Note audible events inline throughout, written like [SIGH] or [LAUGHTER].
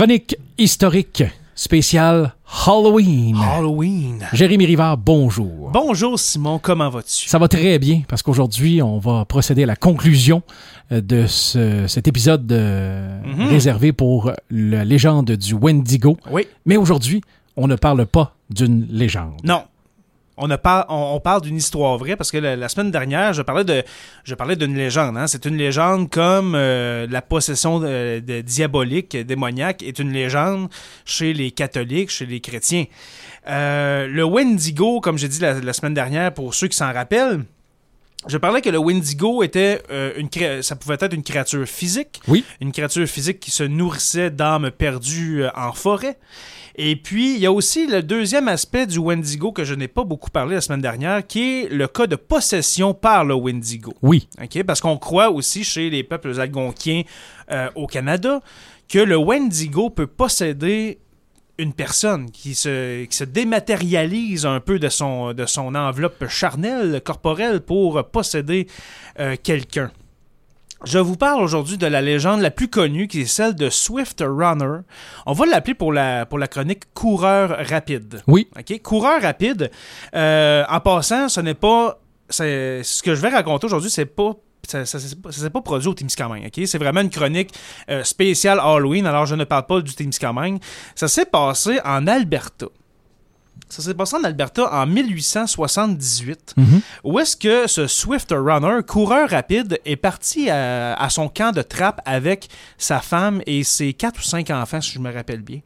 Chronique historique spéciale Halloween. Halloween. Jérémy Rivard, bonjour. Bonjour Simon, comment vas-tu? Ça va très bien parce qu'aujourd'hui, on va procéder à la conclusion euh, de ce- cet épisode euh, Mhm. réservé pour la légende du Wendigo. Oui. Mais aujourd'hui, on ne parle pas d'une légende. Non. On, a parle d'une histoire vraie parce que la, semaine dernière, je parlais de, d'une légende. hein. C'est une légende comme euh, la possession de diabolique, démoniaque, est une légende chez les catholiques, chez les chrétiens. Euh, le Wendigo, comme j'ai dit la semaine dernière, pour ceux qui s'en rappellent, je parlais que le Wendigo était euh, une cré- ça pouvait être une créature physique, Oui. une créature physique qui se nourrissait d'âmes perdues euh, en forêt. Et puis, il y a aussi le deuxième aspect du Wendigo que je n'ai pas beaucoup parlé la semaine dernière, qui est le cas de possession par le Wendigo. Oui. OK? Parce qu'on croit aussi chez les peuples algonquiens euh, au Canada que le Wendigo peut posséder une personne qui se, qui se dématérialise un peu de son, de son enveloppe charnelle, corporelle, pour posséder euh, quelqu'un. Je vous parle aujourd'hui de la légende la plus connue, qui est celle de Swift Runner. On va l'appeler pour la, pour la chronique coureur rapide. Oui. OK? Coureur rapide. Euh, en passant, ce n'est pas. c'est- Ce que je vais raconter aujourd'hui, c'est pas. Ça, ça, s'est pas produit au Témiscamingue, OK? C'est vraiment une chronique euh, spéciale Halloween, alors je ne parle pas du Témiscamingue. Ça s'est passé en Alberta. Ça s'est passé en Alberta en 1878 Mhm. où est-ce que ce Swift Runner, coureur rapide, est parti à, à son camp de trappe avec sa femme et ses quatre ou cinq enfants, si je me rappelle bien.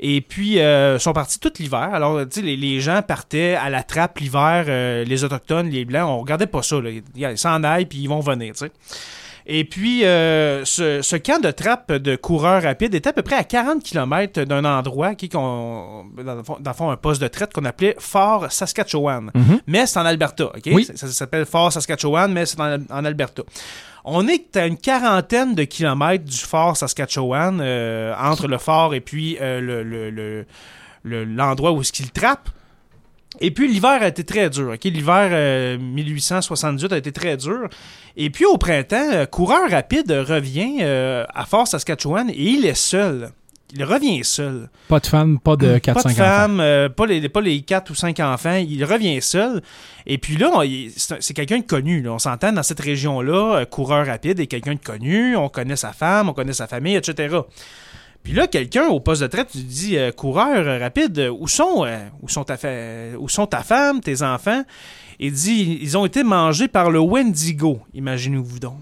Et puis, euh, ils sont partis tout l'hiver. Alors, tu sais, les, les gens partaient à la trappe l'hiver, euh, les Autochtones, les Blancs, on regardait pas ça. Là. Ils s'en aillent, puis ils vont venir, tu sais. Et puis, euh, ce, ce camp de trappe de coureurs rapides était à peu près à 40 km d'un endroit qui, qu'on- dans, le fond, un poste de traite qu'on appelait Fort Saskatchewan. Mhm. Mais c'est en Alberta, OK? Oui. Ça, ça s'appelle Fort Saskatchewan, mais c'est en, en Alberta. On est à une quarantaine de kilomètres du Fort Saskatchewan, euh, entre le fort et puis euh, le- le- le- le- l'endroit où est-ce qu'il trappe. Et puis l'hiver a été très dur. L'hiver euh, 1878 a été très dur. Et puis au printemps, euh, Coureur Rapide revient euh, à Fort Saskatchewan et il est seul. Il revient seul. Pas de femme, pas de 4-5 Pas de enfants. femme, euh, pas, les, pas les 4 ou 5 enfants. Il revient seul. Et puis là, c'est un- c'est quelqu'un de connu. là. On s'entend dans cette région-là, euh, coureur rapide est quelqu'un de connu. On connaît sa femme, on connaît sa famille, etc. Puis là, quelqu'un au poste de traite lui dit euh, Coureur euh, rapide, euh, où sont, où, ta où sont ta femme, tes enfants? Il dit Ils ont été mangés par le Wendigo. Imaginez-vous donc.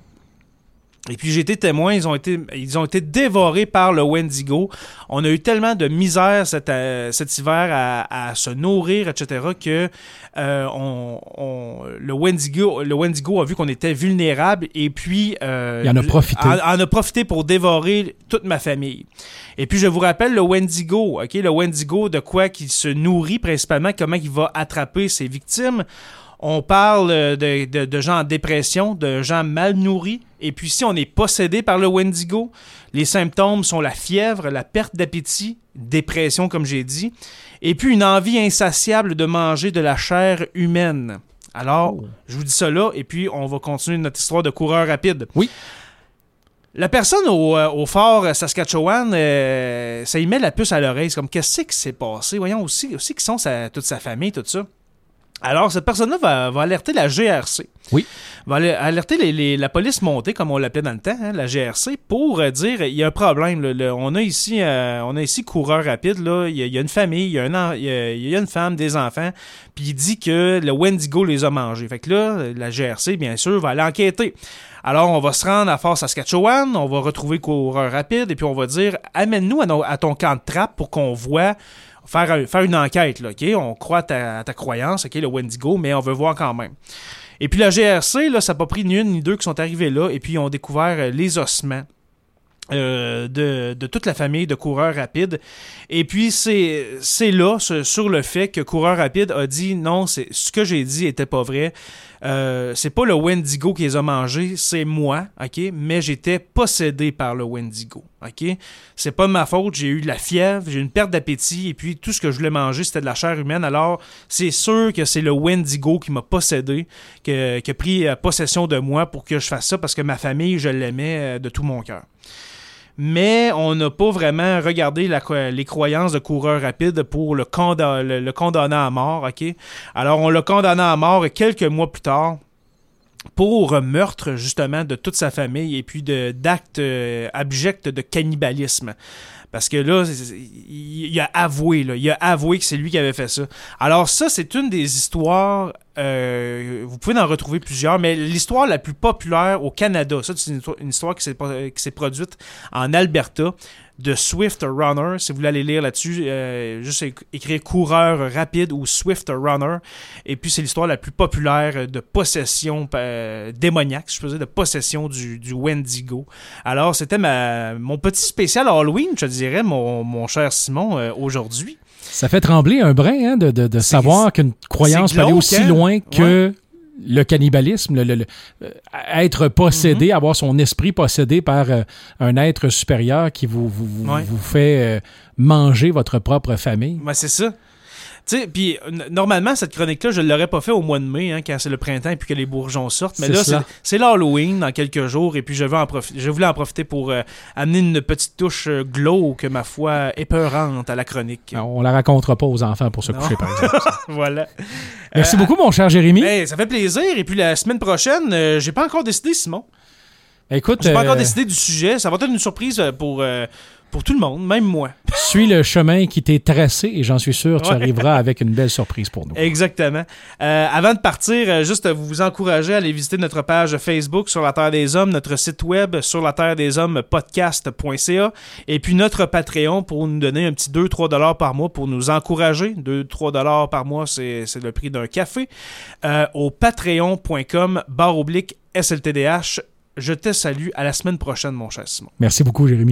Et puis j'ai été témoin, ils ont été, ils ont été dévorés par le Wendigo. On a eu tellement de misère cet, euh, cet hiver à, à se nourrir, etc., que euh, on, on- le, Wendigo, le Wendigo a vu qu'on était vulnérable et puis... euh, Il en a profité. En, en a profité pour dévorer toute ma famille. Et puis je vous rappelle le Wendigo, ok, le Wendigo de quoi qu'il se nourrit principalement, comment il va attraper ses victimes. On parle euh, de, de- de gens en dépression, de gens mal nourris. Et puis si on est possédé par le Wendigo, les symptômes sont la fièvre, la perte d'appétit, dépression comme j'ai dit, et puis une envie insatiable de manger de la chair humaine. Alors, je vous dis ça là, et puis on va continuer notre histoire de coureur rapide. Oui. La personne au, euh, au fort Saskatchewan, euh, ça y met la puce à l'oreille. C'est comme, qu'est-ce qui s'est passé? Voyons aussi, aussi qui sont sa- toute sa famille, tout ça. Alors, cette personne-là va, va alerter la GRC. Oui. Va alerter les- les- la police montée, comme on l'appelait dans le temps, hein, la GRC, pour euh, dire il y a un problème. là, on, a ici, euh, on a ici coureur rapide. Là, il, y a, il y a une famille, il y a, un en- il y a- il y a une femme, des enfants, puis il dit que le Wendigo les a mangés. Fait que là, la GRC, bien sûr, va aller enquêter. Alors, on va se rendre à Fort Saskatchewan, on va retrouver coureur rapide, et puis on va dire amène-nous à, à ton camp de trappe pour qu'on voit faire, faire une enquête, là, OK? On croit à ta, à ta croyance, OK, le Wendigo, mais on veut voir quand même. Et puis la GRC, là, ça n'a pas pris ni une ni deux qui sont arrivés là, et puis ils ont découvert euh, les ossements. Euh, de, toute la famille de coureurs rapides. Et puis, c'est là, sur le fait que Coureur rapide a dit non, c'est ce que j'ai dit était pas vrai. Euh, c'est pas le Wendigo qui les a mangés, c'est moi, OK? Mais j'étais possédé par le Wendigo, OK? C'est pas de ma faute, j'ai eu de la fièvre, j'ai eu une perte d'appétit, et puis tout ce que je voulais manger, c'était de la chair humaine. Alors, c'est sûr que c'est le Wendigo qui m'a possédé, qui a pris euh, possession de moi pour que je fasse ça, parce que ma famille, je l'aimais euh, de tout mon cœur. Mais on n'a pas vraiment regardé les croyances de coureur rapide pour le, conda- le- le condamner à mort, OK? Alors, on l'a condamné à mort quelques mois plus tard pour meurtre, justement, de toute sa famille et puis d'actes euh, abjects de cannibalisme. Parce que là, il a avoué, là, il a avoué que c'est lui qui avait fait ça. Alors ça, c'est une des histoires, euh, vous pouvez en retrouver plusieurs, mais l'histoire la plus populaire au Canada, ça c'est une histoire, histoire qui s'est produite en Alberta, de Swift Runner. Si vous voulez aller lire là-dessus, euh, juste éc- écrire coureur rapide ou Swift Runner. Et puis c'est l'histoire la plus populaire de possession euh, démoniaque, je dire, de possession du, Wendigo. Alors c'était mon petit spécial Halloween, je dirais, mon, cher Simon, euh, aujourd'hui. Ça fait trembler un brin hein, de, de, de C'est- savoir qu'une croyance peut aller aussi hein? loin que le cannibalisme, le, le- le- euh, être possédé, Mhm. avoir son esprit possédé par euh, un être supérieur qui vous, vous, vous- Ouais. vous fait euh, manger votre propre famille. Ben, c'est ça. Tu sais, puis n- normalement, cette chronique-là, je ne l'aurais pas fait au mois de mai, hein, quand c'est le printemps et puis que les bourgeons sortent. Mais là, c'est- c'est l'Halloween dans quelques jours et puis je, veux en profi- je voulais en profiter pour euh, amener une petite touche euh, glauque, ma foi, épeurante à la chronique. On la racontera pas aux enfants pour se Non. coucher, par exemple. [LAUGHS] voilà. Merci Euh, beaucoup, mon cher Jérémy. Hey, ça fait plaisir. Et puis la semaine prochaine, euh, j'ai pas encore décidé, Simon. Écoute, J'ai pas euh, encore décidé du sujet. Ça va être une surprise euh, pour, euh, pour tout le monde, même moi. [LAUGHS] suis le chemin qui t'est tracé et j'en suis sûr, tu Ouais. arriveras avec une belle surprise pour nous. Exactement. Euh, avant de partir, euh, juste euh, vous encourager à aller visiter notre page Facebook sur la Terre des Hommes, notre site web sur la Terre des Hommes podcast.ca et puis notre Patreon pour nous donner un petit 2-3 dollars par mois pour nous encourager. 2-3 dollars par mois, c'est c'est le prix d'un café. Euh, au patreon.com barre oblique SLTDH. Je te salue. À la semaine prochaine, mon cher Simon. Merci beaucoup, Jérémy.